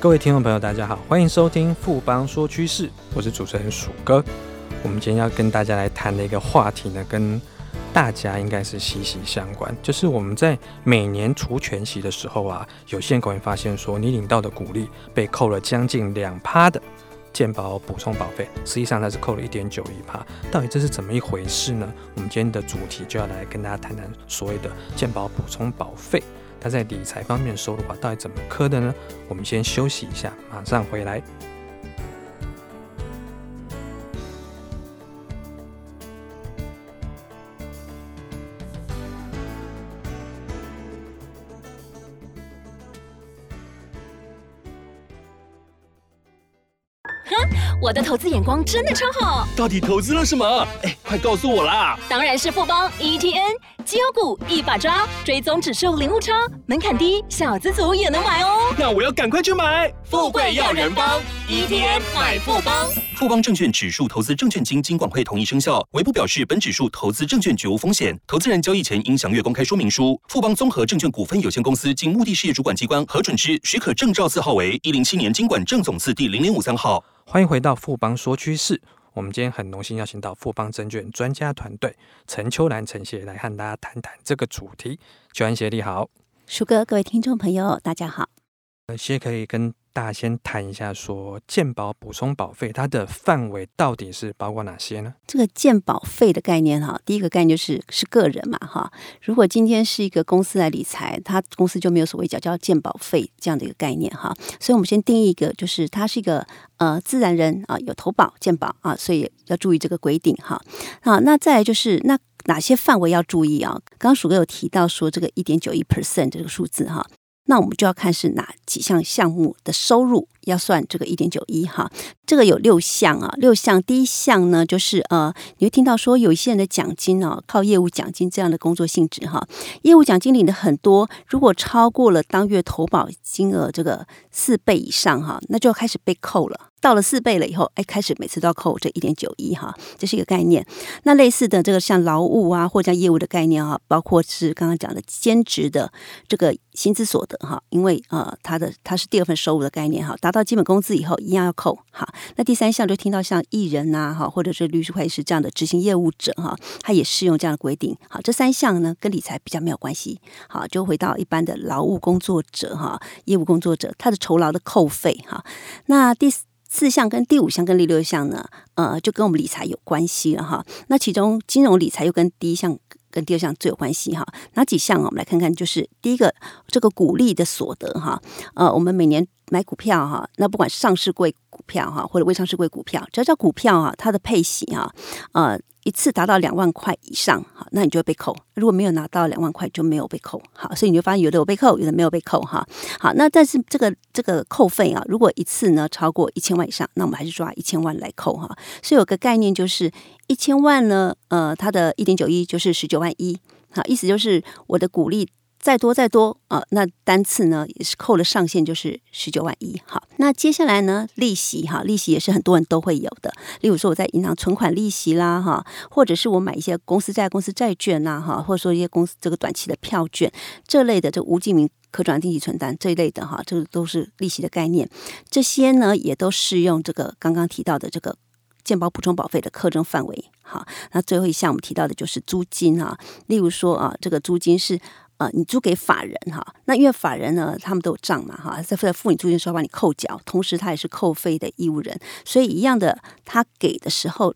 各位听众朋友，大家好，欢迎收听富邦说趋势，我是主持人鼠哥。我们今天要跟大家来谈的一个话题呢，跟大家应该是息息相关，就是我们在每年除权息的时候啊，有些人可能发现说，你领到的股利被扣了将近两趴的健保补充保费，实际上它是扣了一点九一趴，到底这是怎么一回事呢？我们今天的主题就要来跟大家谈谈所谓的健保补充保费。他在理财方面的收入的话，到底怎么磕的呢？我们先休息一下，马上回来。哼，我的投资眼光真的超好。到底投资了什么？哎，快告诉我啦！当然是富邦 ETN。绩优股一把抓，追踪指数零误差，门槛低，小资族也能买哦。那我要赶快去买。富贵要人帮，ETN 买富邦。富邦证券指数投资证券经金管会同意生效，维不表示本指数投资证券绝无风险。投资人交易前应详阅公开说明书。富邦综合证券股份有限公司经目的事业主管机关核准之许可证照字号为一零七年金管证总字第零零五三号。欢迎回到富邦说趋势。我们今天很荣幸邀请到富邦证券专家团队陈秋兰陈协来和大家谈谈这个主题。秋兰协你好，舒哥，各位听众朋友，大家好。呃，协可以跟。大家先谈一下，说健保补充保费它的范围到底是包括哪些呢？这个健保费的概念哈，第一个概念就是是个人嘛哈。如果今天是一个公司来理财，他公司就没有所谓叫叫健保费这样的一个概念哈。所以我们先定义一个，就是他是一个呃自然人啊，有投保健保啊，所以要注意这个规定哈。好，那再来就是那哪些范围要注意啊？刚刚鼠哥有提到说这个一点九一 percent 这个数字哈。那我们就要看是哪几项项目的收入要算这个一点九一哈，这个有六项啊，六项。第一项呢，就是呃，你会听到说有一些人的奖金哦，靠业务奖金这样的工作性质哈，业务奖金领的很多，如果超过了当月投保金额这个四倍以上哈，那就开始被扣了。到了四倍了以后，哎，开始每次都要扣这一点九一哈，这是一个概念。那类似的这个像劳务啊，或者像业务的概念啊，包括是刚刚讲的兼职的这个薪资所得哈，因为呃，它的它是第二份收入的概念哈，达到到基本工资以后一样要扣哈。那第三项就听到像艺人呐哈，或者是律师会计师这样的执行业务者哈，他也适用这样的规定。好，这三项呢跟理财比较没有关系。好，就回到一般的劳务工作者哈，业务工作者他的酬劳的扣费哈。那第四。项跟第五项跟第六项呢，呃，就跟我们理财有关系了哈。那其中金融理财又跟第一项跟第二项最有关系哈。哪几项？我们来看看，就是第一个这个股利的所得哈。呃，我们每年买股票哈，那不管上市柜股票哈，或者未上市柜股票，只要叫股票哈，它的配息哈，呃。一次达到两万块以上，哈，那你就会被扣。如果没有拿到两万块，就没有被扣。好，所以你就发现有的有被扣，有的没有被扣。哈，好，那但是这个这个扣费啊，如果一次呢超过一千万以上，那我们还是抓一千万来扣哈。所以有个概念就是一千万呢，呃，它的一点九一就是十九万一。好，意思就是我的股利。再多再多啊，那单次呢也是扣了上限，就是十九万一。好，那接下来呢，利息哈，利息也是很多人都会有的。例如说我在银行存款利息啦哈，或者是我买一些公司债、公司债券呐哈，或者说一些公司这个短期的票券这类的，这无记名可转定期存单这一类的哈，这个都是利息的概念。这些呢也都适用这个刚刚提到的这个健保补充保费的课征范围。好，那最后一项我们提到的就是租金哈，例如说啊，这个租金是。呃，你租给法人哈，那因为法人呢，他们都有账嘛哈，在在付你租金的时候帮你扣缴，同时他也是扣费的义务人，所以一样的，他给的时候，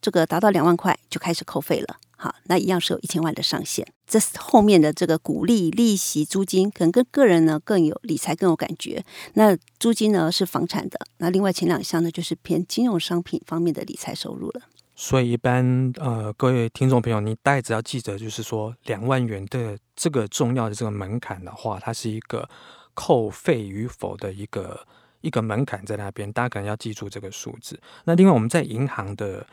这个达到两万块就开始扣费了，好，那一样是有一千万的上限。这后面的这个股利、利息、租金，可能跟个人呢更有理财更有感觉。那租金呢是房产的，那另外前两项呢就是偏金融商品方面的理财收入了。所以，一般呃，各位听众朋友，你大概只要记得，就是说，两万元的这个重要的这个门槛的话，它是一个扣费与否的一个一个门槛在那边，大家可能要记住这个数字。那另外，我们在银行的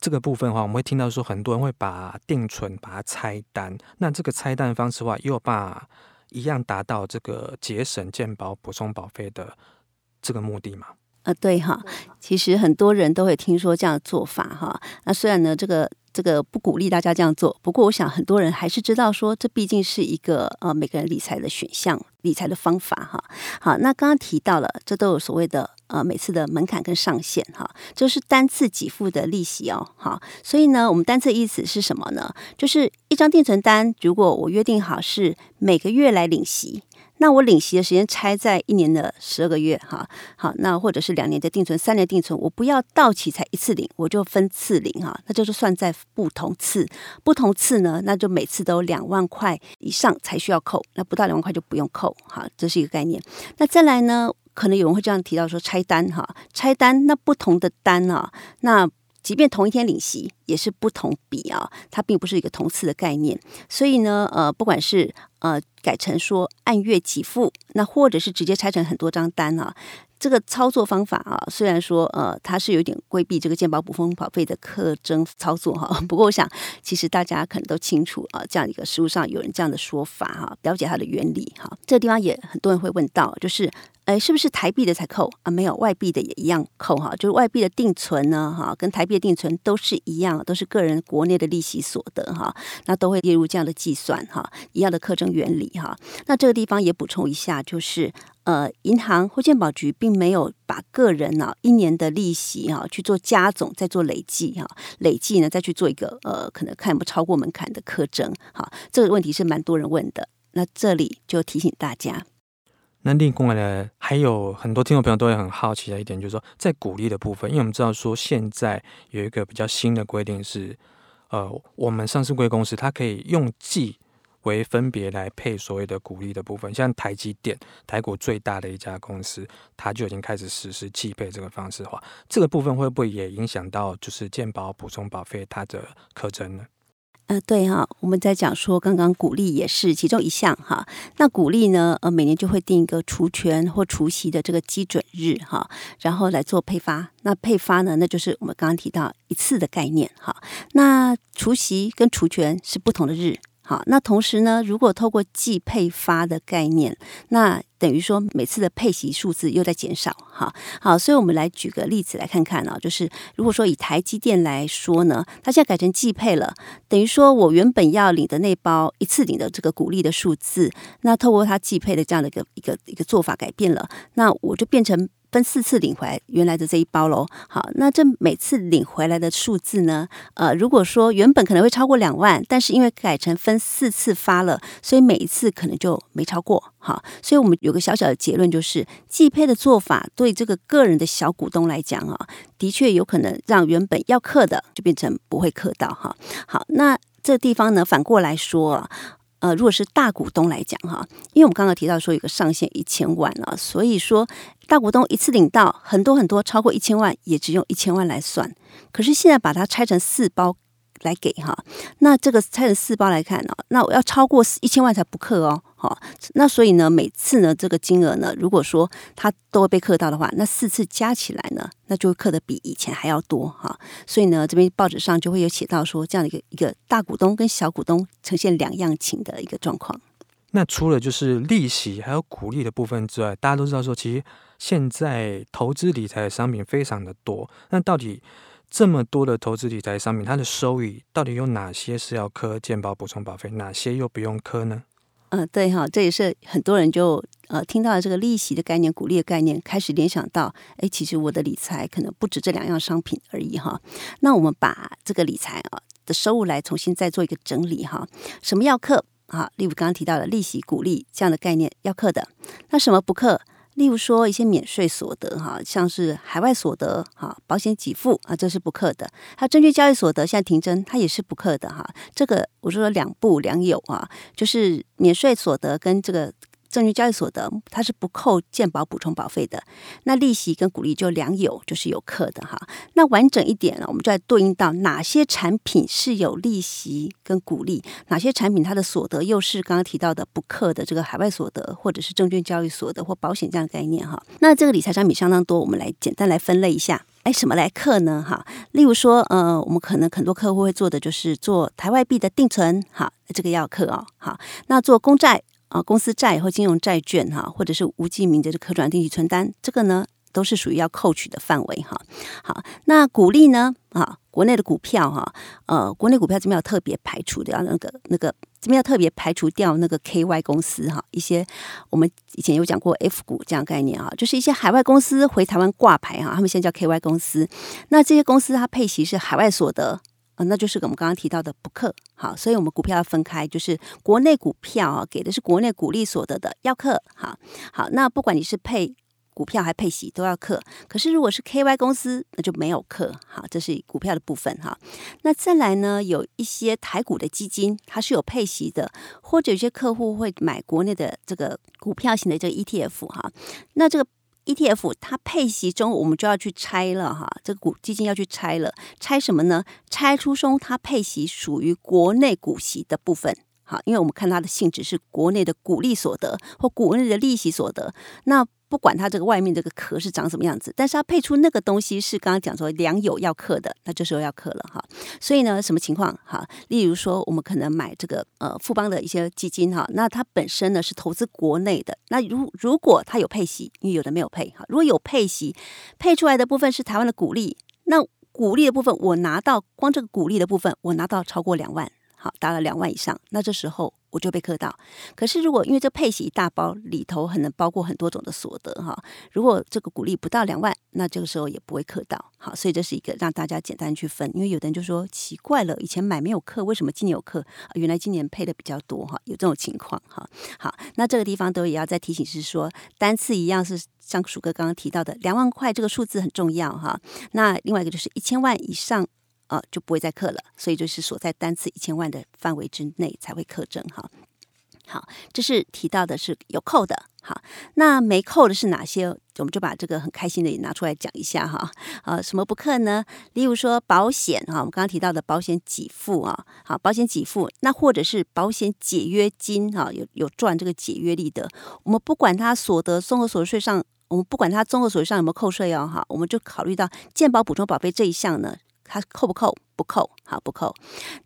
这个部分的话，我们会听到说，很多人会把定存把它拆单，那这个拆单的方式的话，又把一样达到这个节省健保补充保费的这个目的嘛？呃，对哈，其实很多人都会听说这样的做法哈。那虽然呢，这个这个不鼓励大家这样做。不过，我想很多人还是知道说，这毕竟是一个呃每个人理财的选项、理财的方法哈。好，那刚刚提到了，这都有所谓的呃每次的门槛跟上限哈，这是单次给付的利息哦。好，所以呢，我们单次意思是什么呢？就是一张定存单，如果我约定好是每个月来领息。那我领息的时间拆在一年的十二个月，哈，好，那或者是两年的定存、三年定存，我不要到期才一次领，我就分次领，哈，那就是算在不同次，不同次呢，那就每次都两万块以上才需要扣，那不到两万块就不用扣，哈，这是一个概念。那再来呢，可能有人会这样提到说拆单，哈，拆单，那不同的单啊，那。即便同一天领息，也是不同笔啊，它并不是一个同次的概念。所以呢，呃，不管是呃改成说按月给付，那或者是直接拆成很多张单啊，这个操作方法啊，虽然说呃它是有点规避这个健保补充保费的课征操作哈，不过我想其实大家可能都清楚啊，这样一个实务上有人这样的说法哈，了解它的原理哈。这个地方也很多人会问到，就是。哎，是不是台币的才扣啊？没有，外币的也一样扣哈。就是外币的定存呢，哈，跟台币的定存都是一样，都是个人国内的利息所得哈。那都会列入这样的计算哈，一样的课征原理哈。那这个地方也补充一下，就是呃，银行或健保局并没有把个人呢一年的利息哈去做加总，再做累计哈，累计呢再去做一个呃，可能看不超过门槛的课征哈。这个问题是蛮多人问的，那这里就提醒大家。那另外呢，还有很多听众朋友都会很好奇的一点，就是说在股利的部分，因为我们知道说现在有一个比较新的规定是，呃，我们上市柜公司它可以用季为分别来配所谓的股利的部分，像台积电，台股最大的一家公司，它就已经开始实施季配这个方式的话，这个部分会不会也影响到就是健保补充保费它的课征呢？呃，对哈，我们在讲说，刚刚鼓励也是其中一项哈。那鼓励呢，呃，每年就会定一个除权或除息的这个基准日哈，然后来做配发。那配发呢，那就是我们刚刚提到一次的概念哈。那除息跟除权是不同的日。好，那同时呢，如果透过季配发的概念，那等于说每次的配息数字又在减少。哈，好，所以我们来举个例子来看看啊，就是如果说以台积电来说呢，它现在改成季配了，等于说我原本要领的那包一次领的这个股利的数字，那透过它季配的这样的一个一个一个做法改变了，那我就变成。分四次领回来原来的这一包喽。好，那这每次领回来的数字呢？呃，如果说原本可能会超过两万，但是因为改成分四次发了，所以每一次可能就没超过。好，所以我们有个小小的结论，就是季配的做法对这个个人的小股东来讲啊，的确有可能让原本要课的就变成不会课到哈。好，那这地方呢，反过来说啊。呃，如果是大股东来讲哈，因为我们刚刚提到说有个上限一千万啊，所以说大股东一次领到很多很多超过一千万，也只用一千万来算。可是现在把它拆成四包来给哈，那这个拆成四包来看呢，那我要超过一千万才不克哦。好，那所以呢，每次呢，这个金额呢，如果说它都会被克到的话，那四次加起来呢，那就会课的比以前还要多哈。所以呢，这边报纸上就会有写到说，这样的一个一个大股东跟小股东呈现两样情的一个状况。那除了就是利息还有股利的部分之外，大家都知道说，其实现在投资理财的商品非常的多。那到底这么多的投资理财商品，它的收益到底有哪些是要磕健保补充保费，哪些又不用磕呢？嗯、对哈，这也是很多人就呃听到了这个利息的概念、股利的概念，开始联想到，哎，其实我的理财可能不止这两样商品而已哈。那我们把这个理财啊的收入来重新再做一个整理哈，什么要课啊？例如刚刚提到的利息、股利这样的概念要课的，那什么不课？例如说一些免税所得哈，像是海外所得哈，保险给付啊，这是不课的。还有证券交易所得，现在停征，它也是不课的哈。这个我说了两不两有啊，就是免税所得跟这个。证券交易所的，它是不扣健保补充保费的。那利息跟股利就两有，就是有课的哈。那完整一点呢，我们就来对应到哪些产品是有利息跟股利，哪些产品它的所得又是刚刚提到的不课的这个海外所得，或者是证券交易所的或保险这样的概念哈。那这个理财产品相当多，我们来简单来分类一下。哎，什么来课呢？哈，例如说，呃，我们可能很多客户会做的就是做台外币的定存，哈，这个要课哦。好，那做公债。啊，公司债或金融债券哈，或者是无记名的可转定期存单，这个呢都是属于要扣取的范围哈。好，那股利呢？啊，国内的股票哈，呃，国内股票这边要特别排除掉那个那个这边要特别排除掉那个 KY 公司哈，一些我们以前有讲过 F 股这样概念哈，就是一些海外公司回台湾挂牌哈，他们现在叫 KY 公司，那这些公司它配息是海外所得。啊，那就是我们刚刚提到的不课，好，所以我们股票要分开，就是国内股票啊，给的是国内股利所得的要课，好，好，那不管你是配股票还配息都要课，可是如果是 KY 公司，那就没有课，好，这是股票的部分哈。那再来呢，有一些台股的基金，它是有配息的，或者有些客户会买国内的这个股票型的这个 ETF 哈，那这个。ETF 它配息中，我们就要去拆了哈，这个股基金要去拆了，拆什么呢？拆出中它配息属于国内股息的部分，好，因为我们看它的性质是国内的股利所得或国内的利息所得，那。不管它这个外面这个壳是长什么样子，但是它配出那个东西是刚刚讲说良友要课的，那这时候要课了哈。所以呢，什么情况哈？例如说，我们可能买这个呃富邦的一些基金哈，那它本身呢是投资国内的，那如如果它有配息，因为有的没有配哈，如果有配息，配出来的部分是台湾的股利，那股利的部分我拿到光这个股利的部分，我拿到超过两万，好，达了两万以上，那这时候。我就被克到，可是如果因为这配息一大包里头可能包括很多种的所得哈，如果这个股利不到两万，那这个时候也不会克到。好，所以这是一个让大家简单去分，因为有的人就说奇怪了，以前买没有课，为什么今年有课？原来今年配的比较多哈，有这种情况哈。好，那这个地方都也要再提醒是说，单次一样是像鼠哥刚刚提到的两万块这个数字很重要哈。那另外一个就是一千万以上。啊、就不会再课了，所以就是锁在单次一千万的范围之内才会课征哈。好，这是提到的是有扣的，好，那没扣的是哪些？我们就把这个很开心的也拿出来讲一下哈。啊，什么不课呢？例如说保险哈，我们刚刚提到的保险给付啊，好，保险给付，那或者是保险解约金哈，有有赚这个解约利得，我们不管它所得综合所得税上，我们不管它综合所得税上有没有扣税哦哈，我们就考虑到健保补充保费这一项呢。它扣不扣？不扣，好，不扣。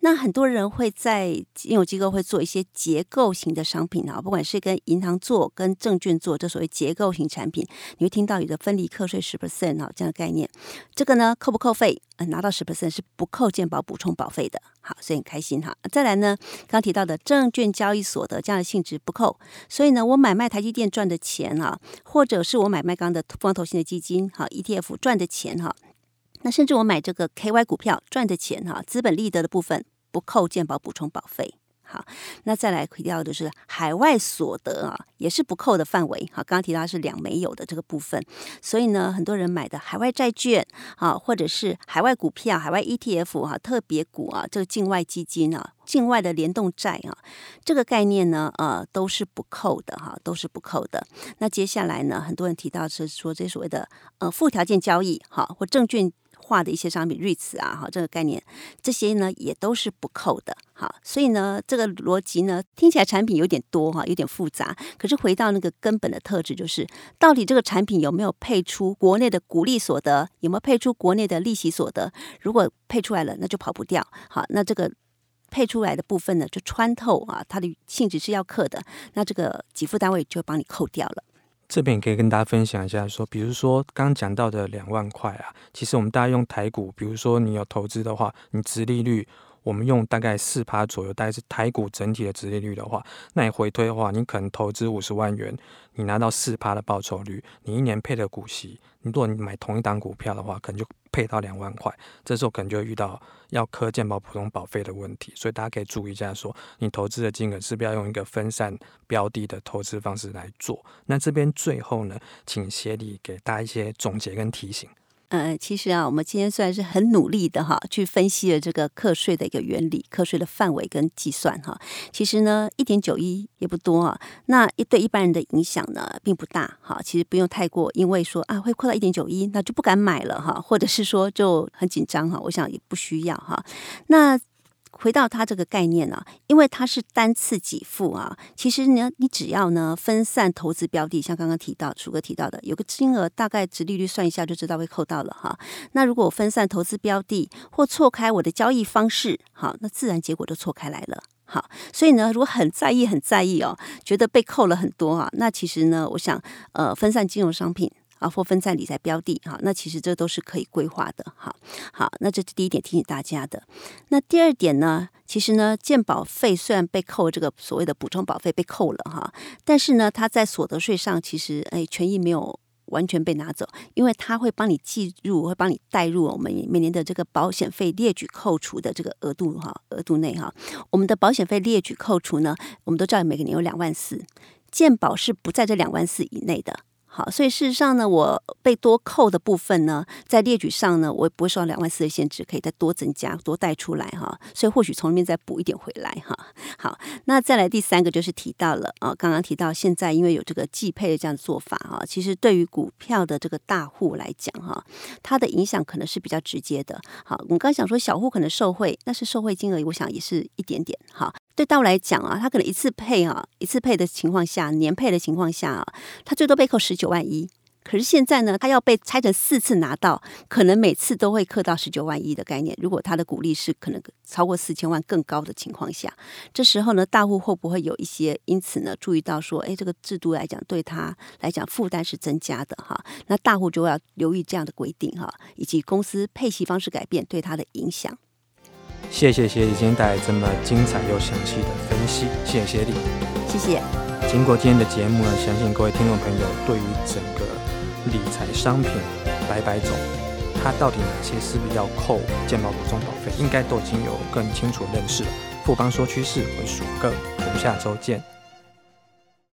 那很多人会在金融机构会做一些结构型的商品啊，不管是跟银行做、跟证券做，这所谓结构型产品，你会听到有的分离课税十 percent 啊这样的概念。这个呢，扣不扣费？呃，拿到十 percent 是不扣健保补充保费的。好，所以很开心哈。再来呢，刚提到的证券交易所得这样的性质不扣，所以呢，我买卖台积电赚的钱啊，或者是我买卖刚的富邦投信的基金哈，ETF 赚的钱哈。那甚至我买这个 KY 股票赚的钱哈，资本利得的部分不扣健保补充保费。好，那再来提到的是海外所得啊，也是不扣的范围。好，刚刚提到是两没有的这个部分，所以呢，很多人买的海外债券啊，或者是海外股票、海外 ETF 哈、特别股啊，这个境外基金啊，境外的联动债啊，这个概念呢，呃，都是不扣的哈，都是不扣的。那接下来呢，很多人提到是说这所谓的呃附条件交易哈，或证券。化的一些商品，REITs 啊，哈，这个概念，这些呢也都是不扣的，哈，所以呢，这个逻辑呢听起来产品有点多哈，有点复杂，可是回到那个根本的特质，就是到底这个产品有没有配出国内的股利所得，有没有配出国内的利息所得？如果配出来了，那就跑不掉，好，那这个配出来的部分呢，就穿透啊，它的性质是要课的，那这个给付单位就帮你扣掉了。这边也可以跟大家分享一下，说，比如说刚刚讲到的两万块啊，其实我们大家用台股，比如说你有投资的话，你殖利率，我们用大概四趴左右，大概是台股整体的殖利率的话，那你回推的话，你可能投资五十万元，你拿到四趴的报酬率，你一年配的股息，你如果你买同一档股票的话，可能就。配到两万块，这时候可能就会遇到要课健保普通保费的问题，所以大家可以注意一下说，说你投资的金额是不是要用一个分散标的的投资方式来做？那这边最后呢，请协理给大家一些总结跟提醒。嗯，其实啊，我们今天虽然是很努力的哈，去分析了这个课税的一个原理、课税的范围跟计算哈。其实呢，一点九一也不多啊，那一对一般人的影响呢，并不大哈。其实不用太过，因为说啊会扩到一点九一，那就不敢买了哈，或者是说就很紧张哈。我想也不需要哈。那。回到它这个概念啊，因为它是单次给付啊，其实呢，你只要呢分散投资标的，像刚刚提到楚哥提到的，有个金额大概值利率算一下就知道会扣到了哈。那如果我分散投资标的或错开我的交易方式，好，那自然结果就错开来了。好，所以呢，如果很在意很在意哦，觉得被扣了很多啊，那其实呢，我想呃分散金融商品。啊，或分散理财标的哈，那其实这都是可以规划的。哈，好，那这是第一点提醒大家的。那第二点呢，其实呢，健保费虽然被扣这个所谓的补充保费被扣了哈，但是呢，它在所得税上其实哎权益没有完全被拿走，因为它会帮你计入，会帮你带入我们每年的这个保险费列举扣除的这个额度哈，额度内哈，我们的保险费列举扣除呢，我们都知道每个年有两万四，健保是不在这两万四以内的。好，所以事实上呢，我被多扣的部分呢，在列举上呢，我也不会受到两万四的限制，可以再多增加、多带出来哈。所以或许从里面再补一点回来哈。好，那再来第三个就是提到了啊，刚刚提到现在因为有这个季配的这样做法哈，其实对于股票的这个大户来讲哈，它的影响可能是比较直接的。好，我们刚想说小户可能受贿，但是受贿金额我想也是一点点哈。对大户来讲啊，他可能一次配啊，一次配的情况下，年配的情况下啊，他最多被扣十九万一。可是现在呢，他要被拆成四次拿到，可能每次都会扣到十九万一的概念。如果他的股利是可能超过四千万更高的情况下，这时候呢，大户会不会有一些因此呢，注意到说，哎，这个制度来讲对他来讲负担是增加的哈？那大户就要留意这样的规定哈，以及公司配息方式改变对他的影响。谢谢协理今天带来这么精彩又详细的分析，谢谢协理，谢谢。经过今天的节目呢，相信各位听众朋友对于整个理财商品百百种，它到底哪些是不是要扣健保补充保费，应该都已经有更清楚的认识了。富邦说趋势，我是鼠哥，我们下周见。